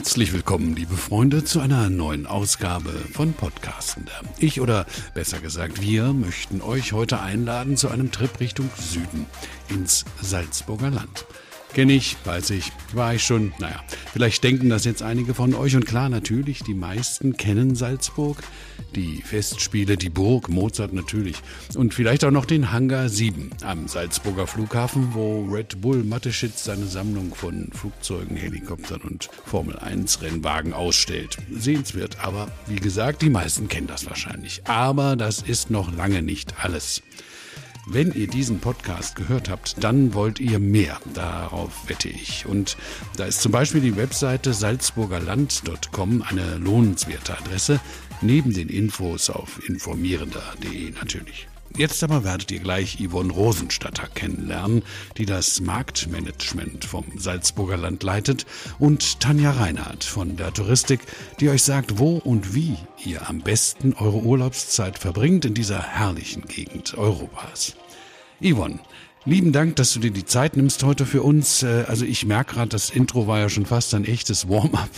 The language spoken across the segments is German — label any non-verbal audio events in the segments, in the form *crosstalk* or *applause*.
Herzlich willkommen, liebe Freunde, zu einer neuen Ausgabe von Podcastender. Ich oder besser gesagt wir möchten euch heute einladen zu einem Trip Richtung Süden ins Salzburger Land. Kenne ich, weiß ich, war ich schon. Naja, vielleicht denken das jetzt einige von euch. Und klar, natürlich, die meisten kennen Salzburg. Die Festspiele, die Burg, Mozart natürlich. Und vielleicht auch noch den Hangar 7 am Salzburger Flughafen, wo Red Bull Mateschitz seine Sammlung von Flugzeugen, Helikoptern und Formel 1 Rennwagen ausstellt. Sehenswert, aber wie gesagt, die meisten kennen das wahrscheinlich. Aber das ist noch lange nicht alles. Wenn ihr diesen Podcast gehört habt, dann wollt ihr mehr. Darauf wette ich. Und da ist zum Beispiel die Webseite salzburgerland.com eine lohnenswerte Adresse, neben den Infos auf informierender.de natürlich. Jetzt aber werdet ihr gleich Yvonne Rosenstatter kennenlernen, die das Marktmanagement vom Salzburger Land leitet, und Tanja Reinhardt von der Touristik, die euch sagt, wo und wie ihr am besten eure Urlaubszeit verbringt in dieser herrlichen Gegend Europas. Yvonne, Lieben Dank, dass du dir die Zeit nimmst heute für uns. Äh, also ich merke gerade, das Intro war ja schon fast ein echtes Warm-up.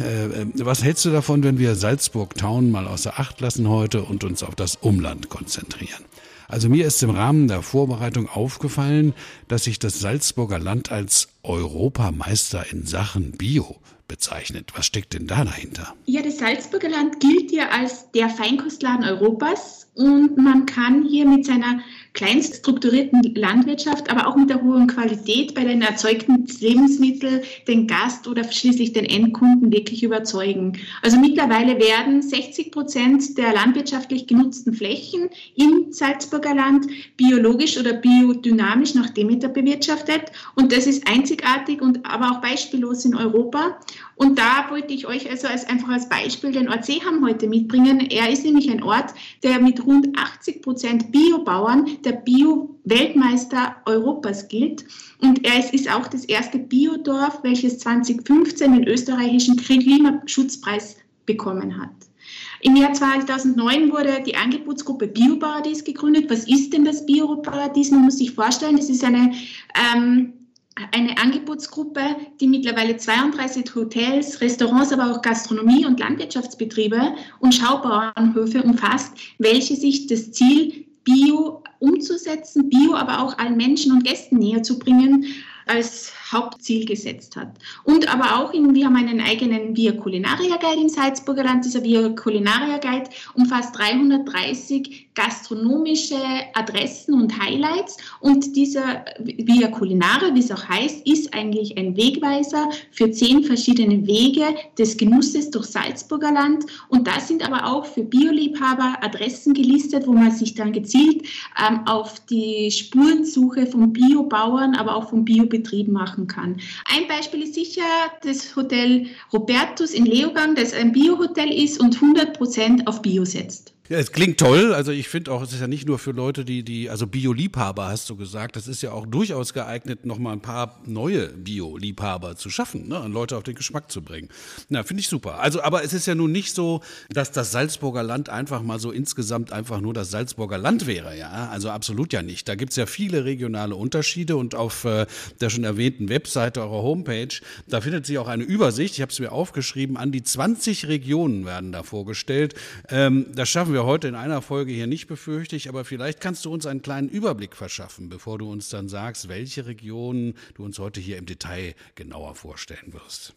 Äh, äh, was hältst du davon, wenn wir Salzburg Town mal außer Acht lassen heute und uns auf das Umland konzentrieren? Also mir ist im Rahmen der Vorbereitung aufgefallen, dass sich das Salzburger Land als Europameister in Sachen Bio bezeichnet. Was steckt denn da dahinter? Ja, das Salzburger Land gilt ja als der Feinkostladen Europas und man kann hier mit seiner kleinst strukturierten Landwirtschaft, aber auch mit der hohen Qualität bei den erzeugten Lebensmitteln den Gast oder schließlich den Endkunden wirklich überzeugen. Also mittlerweile werden 60 Prozent der landwirtschaftlich genutzten Flächen im Salzburger Land biologisch oder biodynamisch nach Demeter bewirtschaftet und das ist einzigartig und aber auch beispiellos in Europa. Und da wollte ich euch also als, einfach als Beispiel den Ort Seeham heute mitbringen. Er ist nämlich ein Ort, der mit rund 80 Prozent Biobauern der Bio-Weltmeister Europas gilt. Und er ist auch das erste Biodorf, welches 2015 den österreichischen Klimaschutzpreis bekommen hat. Im Jahr 2009 wurde die Angebotsgruppe Bioparadies gegründet. Was ist denn das Bioparadies? Man muss sich vorstellen, das ist eine ähm, eine Angebotsgruppe, die mittlerweile 32 Hotels, Restaurants, aber auch Gastronomie und Landwirtschaftsbetriebe und Schaubauernhöfe umfasst, welche sich das Ziel Bio umzusetzen, Bio aber auch allen Menschen und Gästen näher zu bringen, als Hauptziel gesetzt hat. Und aber auch, in, wir haben einen eigenen Via Culinaria Guide im Salzburger Land. Dieser Via Culinaria Guide umfasst 330 gastronomische Adressen und Highlights. Und dieser Via Culinaria, wie es auch heißt, ist eigentlich ein Wegweiser für zehn verschiedene Wege des Genusses durch Salzburger Land. Und da sind aber auch für Bioliebhaber Adressen gelistet, wo man sich dann gezielt ähm, auf die Spurensuche von Biobauern, aber auch von Biobetrieben machen machen kann. Ein Beispiel ist sicher das Hotel Robertus in Leogang, das ein Bio-Hotel ist und 100 Prozent auf Bio setzt. Ja, es klingt toll. Also ich finde auch, es ist ja nicht nur für Leute, die, die, also Bio-Liebhaber hast du gesagt, das ist ja auch durchaus geeignet, nochmal ein paar neue Bio-Liebhaber zu schaffen, ne, an Leute auf den Geschmack zu bringen. Na, finde ich super. Also, aber es ist ja nun nicht so, dass das Salzburger Land einfach mal so insgesamt einfach nur das Salzburger Land wäre, ja. Also absolut ja nicht. Da gibt's ja viele regionale Unterschiede und auf äh, der schon erwähnten Webseite eurer Homepage, da findet sich auch eine Übersicht, ich habe es mir aufgeschrieben, an die 20 Regionen werden da vorgestellt. Ähm, das schaffen wir wir heute in einer Folge hier nicht, befürchte ich, aber vielleicht kannst du uns einen kleinen Überblick verschaffen, bevor du uns dann sagst, welche Regionen du uns heute hier im Detail genauer vorstellen wirst.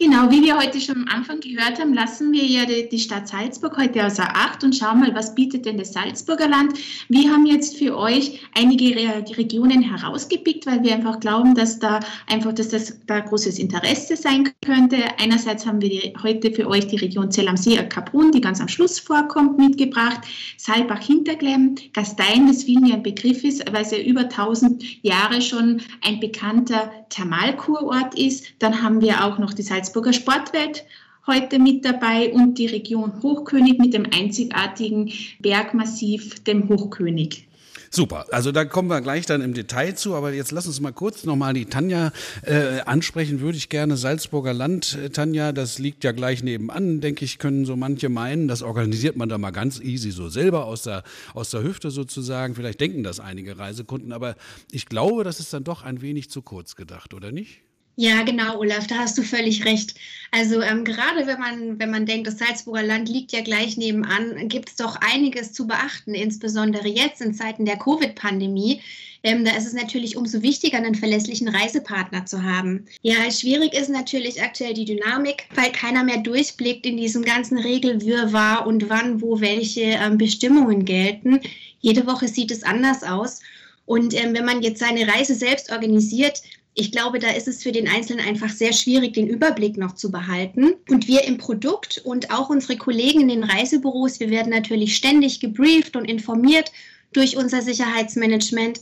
Genau, wie wir heute schon am Anfang gehört haben, lassen wir ja die, Stadt Salzburg heute außer Acht und schauen mal, was bietet denn das Salzburger Land. Wir haben jetzt für euch einige Re Regionen herausgepickt, weil wir einfach glauben, dass da einfach, dass das da großes Interesse sein könnte. Einerseits haben wir heute für euch die Region Zell am See, Kaprun, die ganz am Schluss vorkommt, mitgebracht. Saalbach-Hinterglemm, Gastein, das vielen ja ein Begriff ist, weil es ja über 1000 Jahre schon ein bekannter Thermalkurort ist. Dann haben wir auch noch die Salzburger Sportwelt heute mit dabei und die Region Hochkönig mit dem einzigartigen Bergmassiv, dem Hochkönig. Super, also da kommen wir gleich dann im Detail zu, aber jetzt lass uns mal kurz nochmal die Tanja äh, ansprechen, würde ich gerne. Salzburger Land, äh, Tanja, das liegt ja gleich nebenan, denke ich, können so manche meinen. Das organisiert man da mal ganz easy so selber aus der, aus der Hüfte sozusagen. Vielleicht denken das einige Reisekunden, aber ich glaube, das ist dann doch ein wenig zu kurz gedacht, oder nicht? Ja, genau, Olaf, da hast du völlig recht. Also ähm, gerade wenn man, wenn man denkt, das Salzburger Land liegt ja gleich nebenan, gibt es doch einiges zu beachten, insbesondere jetzt in Zeiten der Covid-Pandemie. Ähm, da ist es natürlich umso wichtiger, einen verlässlichen Reisepartner zu haben. Ja, schwierig ist natürlich aktuell die Dynamik, weil keiner mehr durchblickt in diesem ganzen Regelwirrwarr und wann, wo welche ähm, Bestimmungen gelten. Jede Woche sieht es anders aus. Und ähm, wenn man jetzt seine Reise selbst organisiert, ich glaube, da ist es für den Einzelnen einfach sehr schwierig, den Überblick noch zu behalten. Und wir im Produkt und auch unsere Kollegen in den Reisebüros, wir werden natürlich ständig gebrieft und informiert durch unser Sicherheitsmanagement.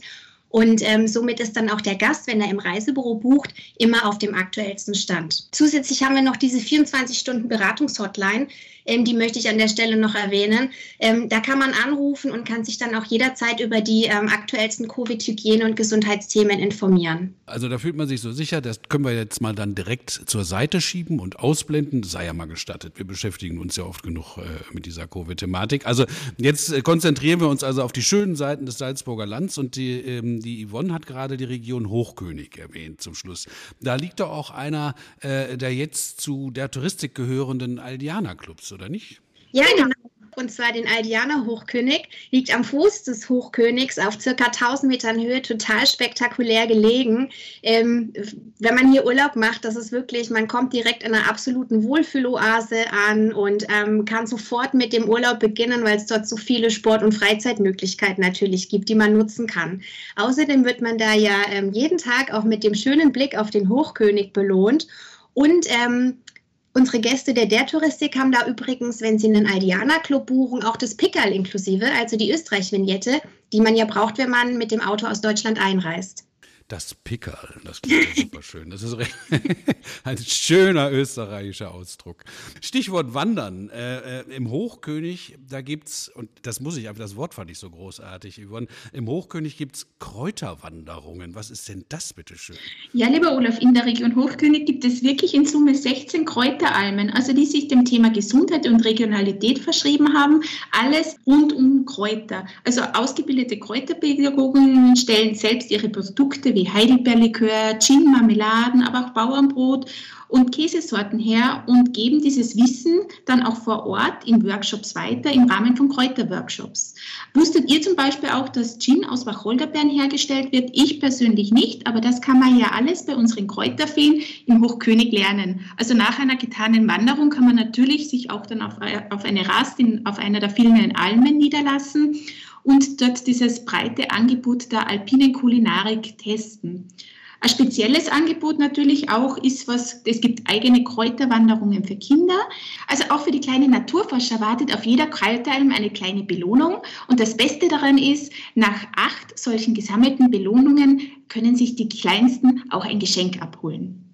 Und ähm, somit ist dann auch der Gast, wenn er im Reisebüro bucht, immer auf dem aktuellsten Stand. Zusätzlich haben wir noch diese 24-Stunden-Beratungshotline, ähm, die möchte ich an der Stelle noch erwähnen. Ähm, da kann man anrufen und kann sich dann auch jederzeit über die ähm, aktuellsten Covid-Hygiene- und Gesundheitsthemen informieren. Also da fühlt man sich so sicher, das können wir jetzt mal dann direkt zur Seite schieben und ausblenden. Sei ja mal gestattet. Wir beschäftigen uns ja oft genug äh, mit dieser Covid-Thematik. Also jetzt äh, konzentrieren wir uns also auf die schönen Seiten des Salzburger Lands und die, ähm, die Yvonne hat gerade die Region Hochkönig erwähnt zum Schluss. Da liegt doch auch einer äh, der jetzt zu der Touristik gehörenden Aldianer-Clubs, oder nicht? Ja, genau. Und zwar den Aldianer Hochkönig, liegt am Fuß des Hochkönigs auf circa 1000 Metern Höhe, total spektakulär gelegen. Ähm, wenn man hier Urlaub macht, das ist wirklich, man kommt direkt in einer absoluten Wohlfühloase an und ähm, kann sofort mit dem Urlaub beginnen, weil es dort so viele Sport- und Freizeitmöglichkeiten natürlich gibt, die man nutzen kann. Außerdem wird man da ja ähm, jeden Tag auch mit dem schönen Blick auf den Hochkönig belohnt. Und ähm, Unsere Gäste der Der Touristik haben da übrigens, wenn sie einen Aldiana-Club buchen, auch das Pickerl inklusive, also die Österreich-Vignette, die man ja braucht, wenn man mit dem Auto aus Deutschland einreist. Das Pickerl, das klingt super schön. Das ist *laughs* ein schöner österreichischer Ausdruck. Stichwort Wandern. Äh, äh, Im Hochkönig, da gibt's, und das muss ich einfach, das Wort fand ich so großartig, Yvonne, im Hochkönig gibt's Kräuterwanderungen. Was ist denn das, bitteschön? Ja, lieber Olaf, in der Region Hochkönig gibt es wirklich in Summe 16 Kräuteralmen, also die sich dem Thema Gesundheit und Regionalität verschrieben haben. Alles rund um Kräuter. Also ausgebildete Kräuterpädagogen stellen selbst ihre Produkte wie Heidelbeerlikör, Gin, Marmeladen, aber auch Bauernbrot und Käsesorten her und geben dieses Wissen dann auch vor Ort in Workshops weiter im Rahmen von Kräuterworkshops. Wusstet ihr zum Beispiel auch, dass Gin aus Wacholderbeeren hergestellt wird? Ich persönlich nicht, aber das kann man ja alles bei unseren Kräuterfeen im Hochkönig lernen. Also nach einer getanen Wanderung kann man natürlich sich auch dann auf, auf eine Rast in, auf einer der vielen Almen niederlassen und dort dieses breite Angebot der alpinen Kulinarik testen. Ein spezielles Angebot natürlich auch ist, was es gibt eigene Kräuterwanderungen für Kinder. Also auch für die kleinen Naturforscher wartet auf jeder Kräuteralm eine kleine Belohnung. Und das Beste daran ist, nach acht solchen gesammelten Belohnungen können sich die Kleinsten auch ein Geschenk abholen.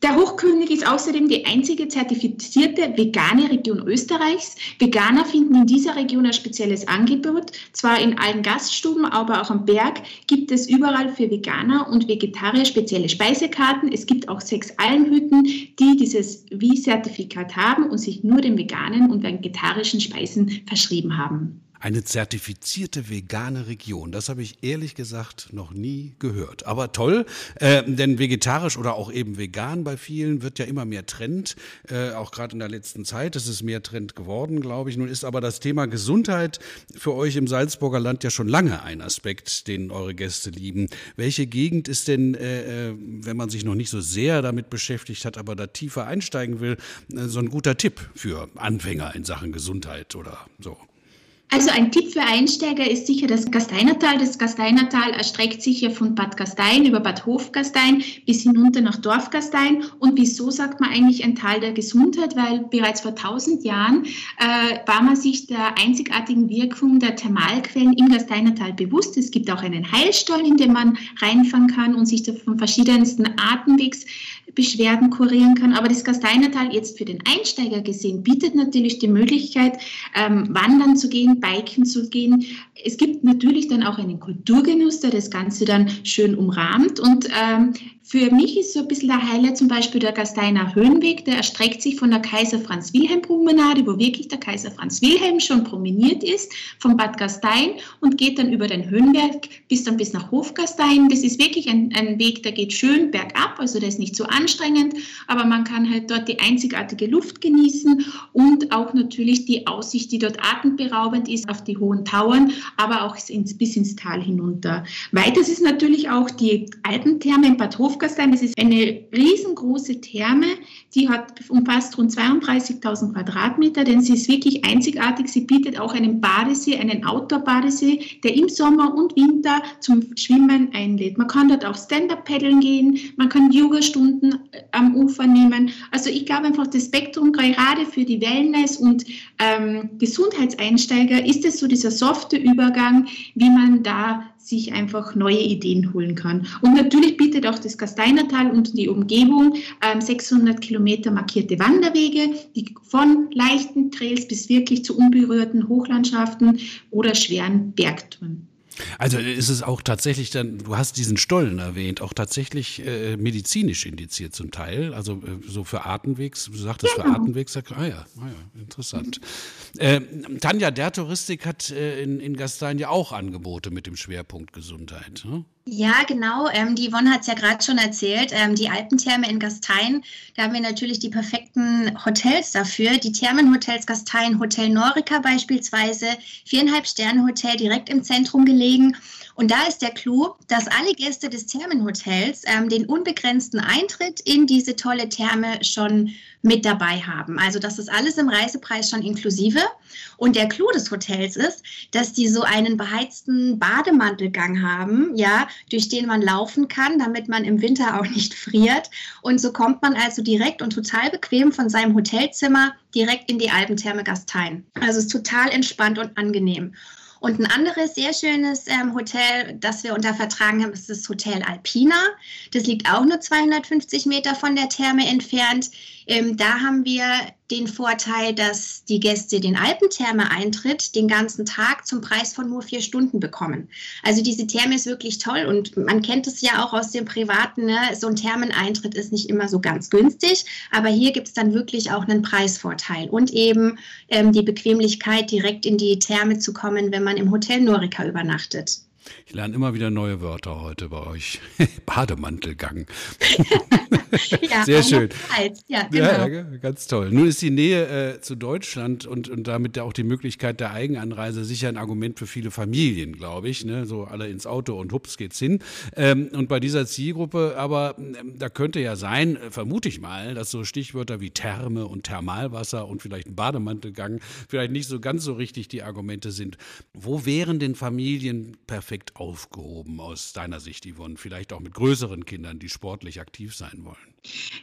Der Hochkönig ist außerdem die einzige zertifizierte vegane Region Österreichs. Veganer finden in dieser Region ein spezielles Angebot. Zwar in allen Gaststuben, aber auch am Berg gibt es überall für Veganer und Vegetarier spezielle Speisekarten. Es gibt auch sechs Almhütten, die dieses Wie-Zertifikat haben und sich nur den veganen und vegetarischen Speisen verschrieben haben. Eine zertifizierte vegane Region. Das habe ich ehrlich gesagt noch nie gehört. Aber toll, äh, denn vegetarisch oder auch eben vegan bei vielen wird ja immer mehr Trend. Äh, auch gerade in der letzten Zeit ist es mehr Trend geworden, glaube ich. Nun ist aber das Thema Gesundheit für euch im Salzburger Land ja schon lange ein Aspekt, den eure Gäste lieben. Welche Gegend ist denn, äh, äh wenn man sich noch nicht so sehr damit beschäftigt hat, aber da tiefer einsteigen will, äh, so ein guter Tipp für Anfänger in Sachen Gesundheit oder so? Also ein Tipp für Einsteiger ist sicher das Gasteinertal. Das Gasteinertal erstreckt sich ja von Bad Gastein über Bad Hofgastein bis hinunter nach Dorfgastein. Und wieso sagt man eigentlich ein Tal der Gesundheit? Weil bereits vor tausend Jahren äh, war man sich der einzigartigen Wirkung der Thermalquellen im Gasteinertal bewusst. Es gibt auch einen Heilstall, in den man reinfahren kann und sich von verschiedensten Atemwegs Beschwerden kurieren kann. Aber das Gasteinertal jetzt für den Einsteiger gesehen bietet natürlich die Möglichkeit, ähm, wandern zu gehen, biken zu gehen. Es gibt natürlich dann auch einen Kulturgenuss, der das Ganze dann schön umrahmt und ähm, Für mich ist so ein bisschen der Highlight zum Beispiel der Gasteiner Höhenweg, der erstreckt sich von der Kaiser Franz Wilhelm Promenade, wo wirklich der Kaiser Franz Wilhelm schon promeniert ist, von Bad Gastein und geht dann über den Höhenberg bis dann bis nach Hofgastein. Das ist wirklich ein, ein Weg, der geht schön bergab, also der ist nicht so anstrengend, aber man kann halt dort die einzigartige Luft genießen und auch natürlich die Aussicht, die dort atemberaubend ist auf die hohen Tauern, aber auch ins, bis ins Tal hinunter. Weiters ist natürlich auch die Alpentherme in Bad Hofgastein das ist eine riesengroße Therme, die hat umfasst rund 32.000 Quadratmeter, denn sie ist wirklich einzigartig. Sie bietet auch einen Badesee, einen Outdoor-Badesee, der im Sommer und Winter zum Schwimmen einlädt. Man kann dort auch Stand-Up-Paddeln gehen, man kann Yoga-Stunden äh, am Ufer nehmen. Also ich glaube einfach, das Spektrum gerade für die Wellness- und ähm, Gesundheitseinsteiger ist es so dieser softe Übergang, wie man da sich einfach neue Ideen holen kann. Und natürlich bietet auch das Gasteinertal und die Umgebung ähm, 600 Kilometer markierte Wanderwege, die von leichten Trails bis wirklich zu unberührten Hochlandschaften oder schweren Bergtouren. Also ist es auch tatsächlich dann, du hast diesen Stollen erwähnt, auch tatsächlich äh, medizinisch indiziert zum Teil, also äh, so für Atemwegs, du sagtest genau. für Atemwegs, ah ja, ah ja, interessant. Äh, Tanja, der Touristik hat äh, in, in Gastein ja auch Angebote mit dem Schwerpunkt Gesundheit. Ne? Ja, genau. Ähm, die Yvonne hat es ja gerade schon erzählt. Ähm, die Alpentherme in Gastein, da haben wir natürlich die perfekten Hotels dafür. Die Thermenhotels Gastein, Hotel Norica beispielsweise, viereinhalb Sterne Hotel direkt im Zentrum gelegen. Und da ist der Clou, dass alle Gäste des Thermenhotels ähm, den unbegrenzten Eintritt in diese tolle Therme schon mit dabei haben. Also das ist alles im Reisepreis schon inklusive. Und der Clou des Hotels ist, dass die so einen beheizten Bademantelgang haben, ja, durch den man laufen kann, damit man im Winter auch nicht friert. Und so kommt man also direkt und total bequem von seinem Hotelzimmer direkt in die Alpentherme Gastein. Also es ist total entspannt und angenehm. Und ein anderes sehr schönes ähm, Hotel, das wir unter Vertrag haben, ist das Hotel Alpina. Das liegt auch nur 250 Meter von der Therme entfernt. Ähm, da haben wir den Vorteil, dass die Gäste den Alpentherme-Eintritt den ganzen Tag zum Preis von nur vier Stunden bekommen. Also diese Therme ist wirklich toll und man kennt es ja auch aus dem Privaten. Ne? So ein Thermeneintritt ist nicht immer so ganz günstig, aber hier gibt es dann wirklich auch einen Preisvorteil und eben ähm, die Bequemlichkeit, direkt in die Therme zu kommen, wenn man im Hotel Norica übernachtet. Ich lerne immer wieder neue Wörter heute bei euch. *laughs* Bademantelgang. *laughs* ja, Sehr schön. Ja, genau. ja, ganz toll. Nun ist die Nähe äh, zu Deutschland und, und damit auch die Möglichkeit der Eigenanreise sicher ein Argument für viele Familien, glaube ich. Ne? So alle ins Auto und hups geht's hin. Ähm, und bei dieser Zielgruppe, aber ähm, da könnte ja sein, äh, vermute ich mal, dass so Stichwörter wie Therme und Thermalwasser und vielleicht ein Bademantelgang vielleicht nicht so ganz so richtig die Argumente sind. Wo wären denn Familien perfekt perfekt aufgehoben aus deiner Sicht, Yvonne? Vielleicht auch mit größeren Kindern, die sportlich aktiv sein wollen.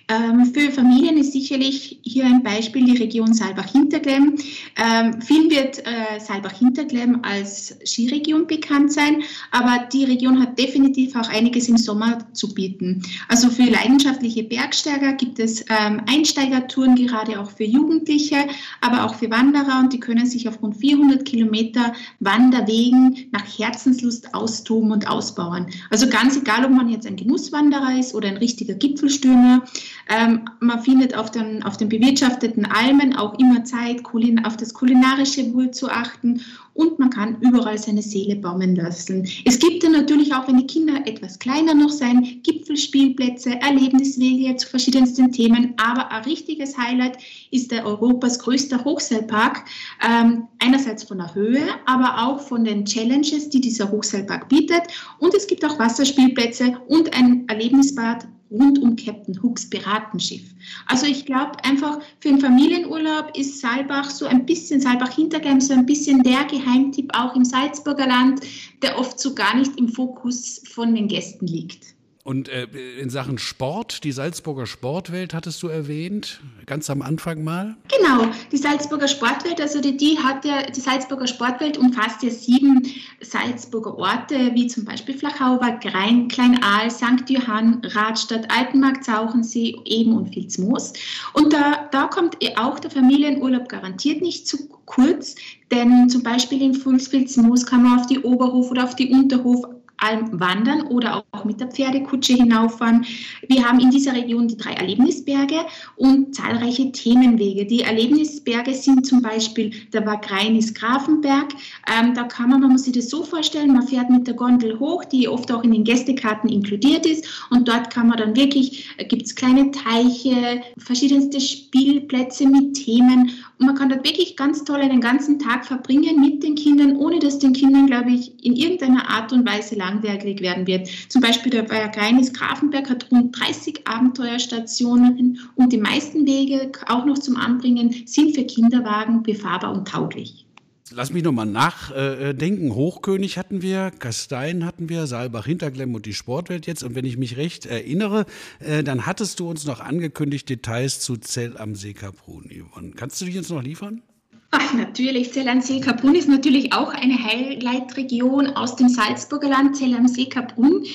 Ähm, für Familien ist sicherlich hier ein Beispiel die Region Saalbach-Hinterglemm. Ähm, vielen wird äh, Saalbach-Hinterglemm als Skiregion bekannt sein, aber die Region hat definitiv auch einiges im Sommer zu bieten. Also für leidenschaftliche Bergsteiger gibt es ähm, Einsteigertouren, gerade auch für Jugendliche, aber auch für Wanderer und die können sich auf rund 400 Kilometer Wanderwegen nach Herzenslust austoben und ausbauen. Also ganz egal, ob man jetzt ein Genusswanderer ist oder ein richtiger Gipfelstürmer, Dinge. Ähm, man findet auf den, auf den bewirtschafteten Almen auch immer Zeit, auf das kulinarische Wohl zu achten und man kann überall seine Seele baumen lassen. Es gibt dann natürlich auch, wenn die Kinder etwas kleiner noch sein, Gipfelspielplätze, Erlebniswege zu verschiedensten Themen, aber ein richtiges Highlight ist der Europas größter Hochseilpark, ähm, einerseits von der Höhe, aber auch von den Challenges, die dieser Hochseilpark bietet und es gibt auch Wasserspielplätze und ein Erlebnisbad rund um Captain Hooks Piratenschiff. Also ich glaube einfach für einen Familienurlaub ist Saalbach so ein bisschen, Saalbach-Hinterglemm so ein bisschen der Geheimtipp auch im Salzburger Land, der oft so gar nicht im Fokus von den Gästen liegt. Und äh, in Sachen Sport, die Salzburger Sportwelt hattest du erwähnt, ganz am Anfang mal? Genau, die Salzburger Sportwelt, also die, die hat ja, die Salzburger Sportwelt umfasst ja sieben Salzburger Orte, wie zum Beispiel Flachauer, Grein, Kleinaal, St. Johann, Radstadt, Altenmarkt, Sauchensee, Eben und Vilsmoos. Und da, da kommt auch der Familienurlaub garantiert nicht zu kurz, denn zum Beispiel in Vilsmoos kann man auf die Oberhof oder auf die Unterhof Alm wandern oder auch mit der Pferdekutsche hinauffahren. Wir haben in dieser Region die drei Erlebnisberge und zahlreiche Themenwege. Die Erlebnisberge sind zum Beispiel der Wagreinis Grafenberg. Ähm, da kann man, man muss sich das so vorstellen, man fährt mit der Gondel hoch, die oft auch in den Gästekarten inkludiert ist und dort kann man dann wirklich, äh, gibt es kleine Teiche, verschiedenste Spielplätze mit Themen und man kann dort wirklich ganz toll den ganzen Tag verbringen mit den Kindern, ohne dass den Kindern, glaube ich, in irgendeiner Art und Weise langweilig werden wird. Zum Beispiel der Bayergreinis Grafenberg hat rund 30 Abenteuerstationen und die meisten Wege, auch noch zum Anbringen, sind für Kinderwagen befahrbar und tauglich. Lass mich nochmal nachdenken. Hochkönig hatten wir, Gastein hatten wir, Saalbach, Hinterklemm und die Sportwelt jetzt. Und wenn ich mich recht erinnere, äh, dann hattest du uns noch angekündigt Details zu Zell am See Kaprun, Yvonne. Kannst du dich jetzt noch liefern? Ach, natürlich. Zell am See Kaprun ist natürlich auch eine Highlight-Region aus dem Salzburger Land. Zell am See Kaprun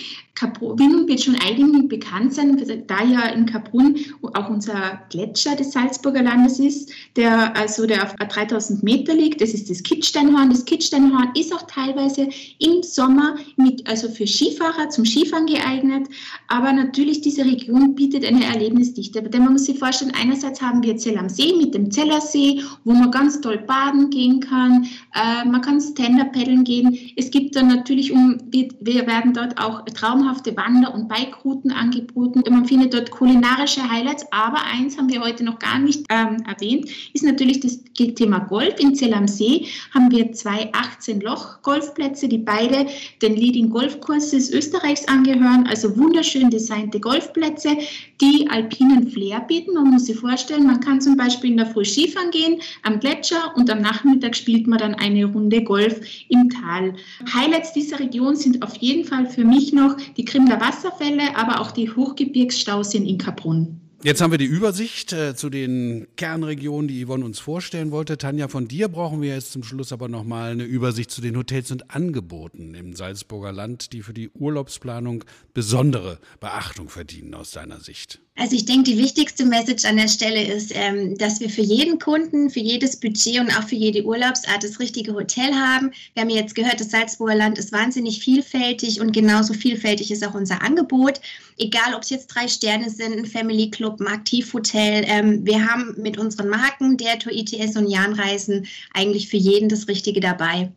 Kaprun wird schon einigen bekannt sein, da ja in Kaprun auch unser Gletscher des Salzburger Landes ist, der also der auf 3000 Meter liegt. Das ist das Kitzsteinhorn. Das Kitzsteinhorn ist auch teilweise im Sommer mit, also für Skifahrer zum Skifahren geeignet. Aber natürlich diese Region bietet eine Erlebnisdichte. Denn man muss sich vorstellen, einerseits haben wir Zell am See mit dem Zellersee, wo man ganz toll baden gehen kann. Äh, man kann Stand-up paddeln gehen. Es gibt dann natürlich, um, wir, wir werden dort auch traumhaft traumhafte Wander- und Bikerouten angeboten. Man findet dort kulinarische Highlights, aber eins haben wir heute noch gar nicht ähm, erwähnt, ist natürlich das Thema Golf. In Zell am See haben wir zwei 18-Loch-Golfplätze, die beide den Leading Golfkurses Österreichs angehören, also wunderschön designte Golfplätze, die alpinen Flair bieten. Man muss sich vorstellen, man kann zum Beispiel in der Früh Skifahren gehen am Gletscher und am Nachmittag spielt man dann eine Runde Golf im Tal. Highlights dieser Region sind auf jeden Fall für mich noch die Krimler Wasserfälle, aber auch die Hochgebirgsstauseen in Kaprun. Jetzt haben wir die Übersicht äh, zu den Kernregionen, die Yvonne uns vorstellen wollte. Tanja, von dir brauchen wir jetzt zum Schluss aber nochmal eine Übersicht zu den Hotels und Angeboten im Salzburger Land, die für die Urlaubsplanung besondere Beachtung verdienen aus deiner Sicht. Also ich denke, die wichtigste Message an der Stelle ist, ähm, dass wir für jeden Kunden, für jedes Budget und auch für jede Urlaubsart das richtige Hotel haben. Wir haben jetzt gehört, das Salzburger Land ist wahnsinnig vielfältig und genauso vielfältig ist auch unser Angebot. Egal, ob es jetzt drei Sterne sind, ein Family Club, ein Aktivhotel. Ähm, wir haben mit unseren Marken, der Tour ITS und Jahnreisen, eigentlich für jeden das Richtige dabei.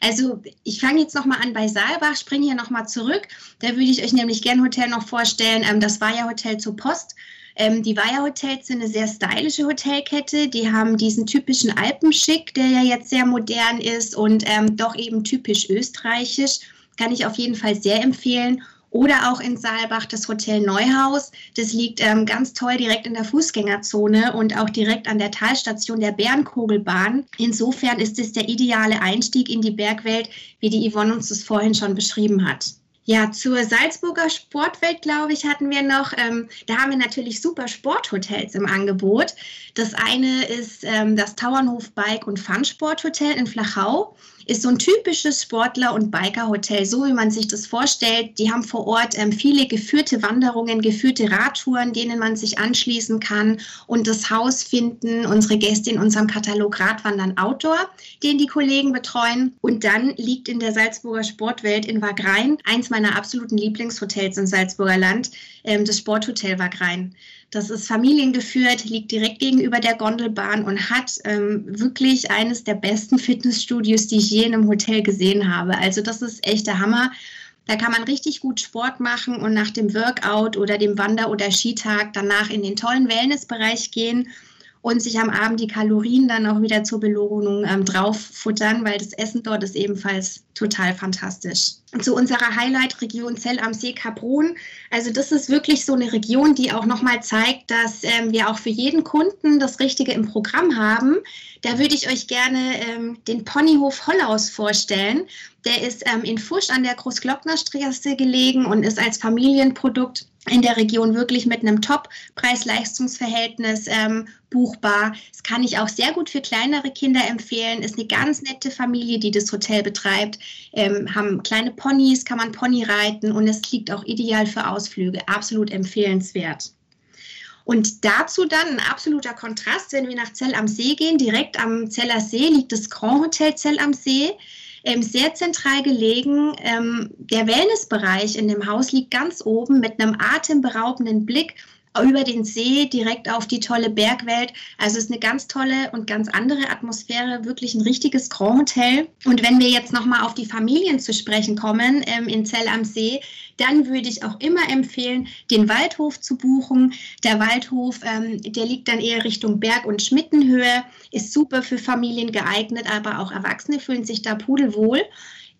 Also ich fange jetzt nochmal an bei Saalbach, springe hier nochmal zurück. Da würde ich euch nämlich gerne Hotel noch vorstellen. Ähm, das Weiher Hotel zur Post. Ähm, die Weiher Hotels sind eine sehr stylische Hotelkette. Die haben diesen typischen Alpenschick, der ja jetzt sehr modern ist und ähm, doch eben typisch österreichisch. Kann ich auf jeden Fall sehr empfehlen. Oder auch in Saalbach das Hotel Neuhaus. Das liegt ähm, ganz toll direkt in der Fußgängerzone und auch direkt an der Talstation der Bärenkogelbahn. Insofern ist es der ideale Einstieg in die Bergwelt, wie die Yvonne uns das vorhin schon beschrieben hat. Ja, zur Salzburger Sportwelt, glaube ich, hatten wir noch, ähm, da haben wir natürlich super Sporthotels im Angebot. Das eine ist ähm, das Tauernhof Bike und Fun Sporthotel in Flachau ist so ein typisches Sportler- und Bikerhotel, so wie man sich das vorstellt. Die haben vor Ort ähm, viele geführte Wanderungen, geführte Radtouren, denen man sich anschließen kann und das Haus finden unsere Gäste in unserem Katalog Radwandern Outdoor, den die Kollegen betreuen. Und dann liegt in der Salzburger Sportwelt in Wagrein eins meiner absoluten Lieblingshotels im Salzburger Land, ähm, das Sporthotel Wagrein. Das ist familiengeführt, liegt direkt gegenüber der Gondelbahn und hat ähm, wirklich eines der besten Fitnessstudios, die ich je in einem Hotel gesehen habe. Also das ist echt der Hammer. Da kann man richtig gut Sport machen und nach dem Workout oder dem Wander- oder Skitag danach in den tollen Wellnessbereich gehen und sich am Abend die Kalorien dann auch wieder zur Belohnung ähm, drauf futtern, weil das Essen dort ist ebenfalls total fantastisch. Zu unserer Highlight-Region Zell am See Kaprun. Also das ist wirklich so eine Region, die auch nochmal zeigt, dass ähm, wir auch für jeden Kunden das Richtige im Programm haben. Da würde ich euch gerne ähm, den Ponyhof Hollaus vorstellen. Der ist ähm, in Fusch an der Großglocknerstraße gelegen und ist als Familienprodukt in der Region wirklich mit einem Top-Preis-Leistungs-Verhältnis ähm, buchbar. Das kann ich auch sehr gut für kleinere Kinder empfehlen. Ist eine ganz nette Familie, die das Hotel betreibt. Ähm, haben kleine Ponys, kann man Pony reiten und es liegt auch ideal für Ausflüge. Absolut empfehlenswert. Und dazu dann ein absoluter Kontrast, wenn wir nach Zell am See gehen. Direkt am Zeller See liegt das Grand Hotel Zell am See. Ähm, sehr zentral gelegen. Ähm, der Wellnessbereich in dem Haus liegt ganz oben mit einem atemberaubenden Blick über den See direkt auf die tolle Bergwelt. Also es ist eine ganz tolle und ganz andere Atmosphäre, wirklich ein richtiges Grand Hotel. Und wenn wir jetzt nochmal auf die Familien zu sprechen kommen ähm, in Zell am See, dann würde ich auch immer empfehlen, den Waldhof zu buchen. Der Waldhof, ähm, der liegt dann eher Richtung Berg- und Schmittenhöhe, ist super für Familien geeignet, aber auch Erwachsene fühlen sich da pudelwohl.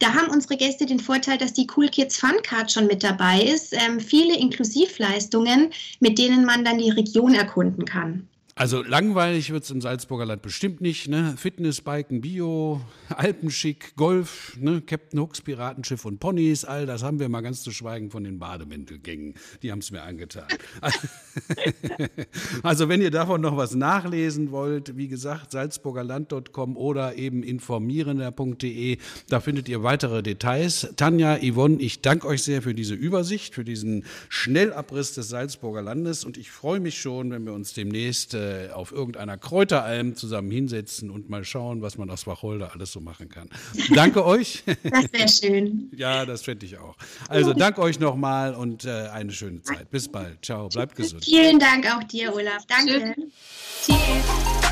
Da haben unsere Gäste den Vorteil, dass die Cool Kids Fun Card schon mit dabei ist. Ähm, viele Inklusivleistungen, mit denen man dann die Region erkunden kann. Also langweilig wird es im Salzburger Land bestimmt nicht. Ne? Fitness, Biken, Bio, Alpenschick, Golf, ne? Captain Hooks, Piratenschiff und Ponys, all das haben wir mal ganz zu schweigen von den Bademäntelgängen. Die haben es mir angetan. *laughs* also wenn ihr davon noch was nachlesen wollt, wie gesagt, salzburgerland.com oder eben informierender.de, da findet ihr weitere Details. Tanja, Yvonne, ich danke euch sehr für diese Übersicht, für diesen Schnellabriss des Salzburger Landes und ich freue mich schon, wenn wir uns demnächst äh, auf irgendeiner Kräuteralm zusammen hinsetzen und mal schauen, was man aus Wacholder alles so machen kann. Danke *laughs* euch. Das wäre schön. ja, das fände ich auch. Also danke euch nochmal und äh, eine schöne Zeit. Bis bald. Ciao, bleibt gesund. Vielen Dank auch dir, Olaf. Danke. Tschüss.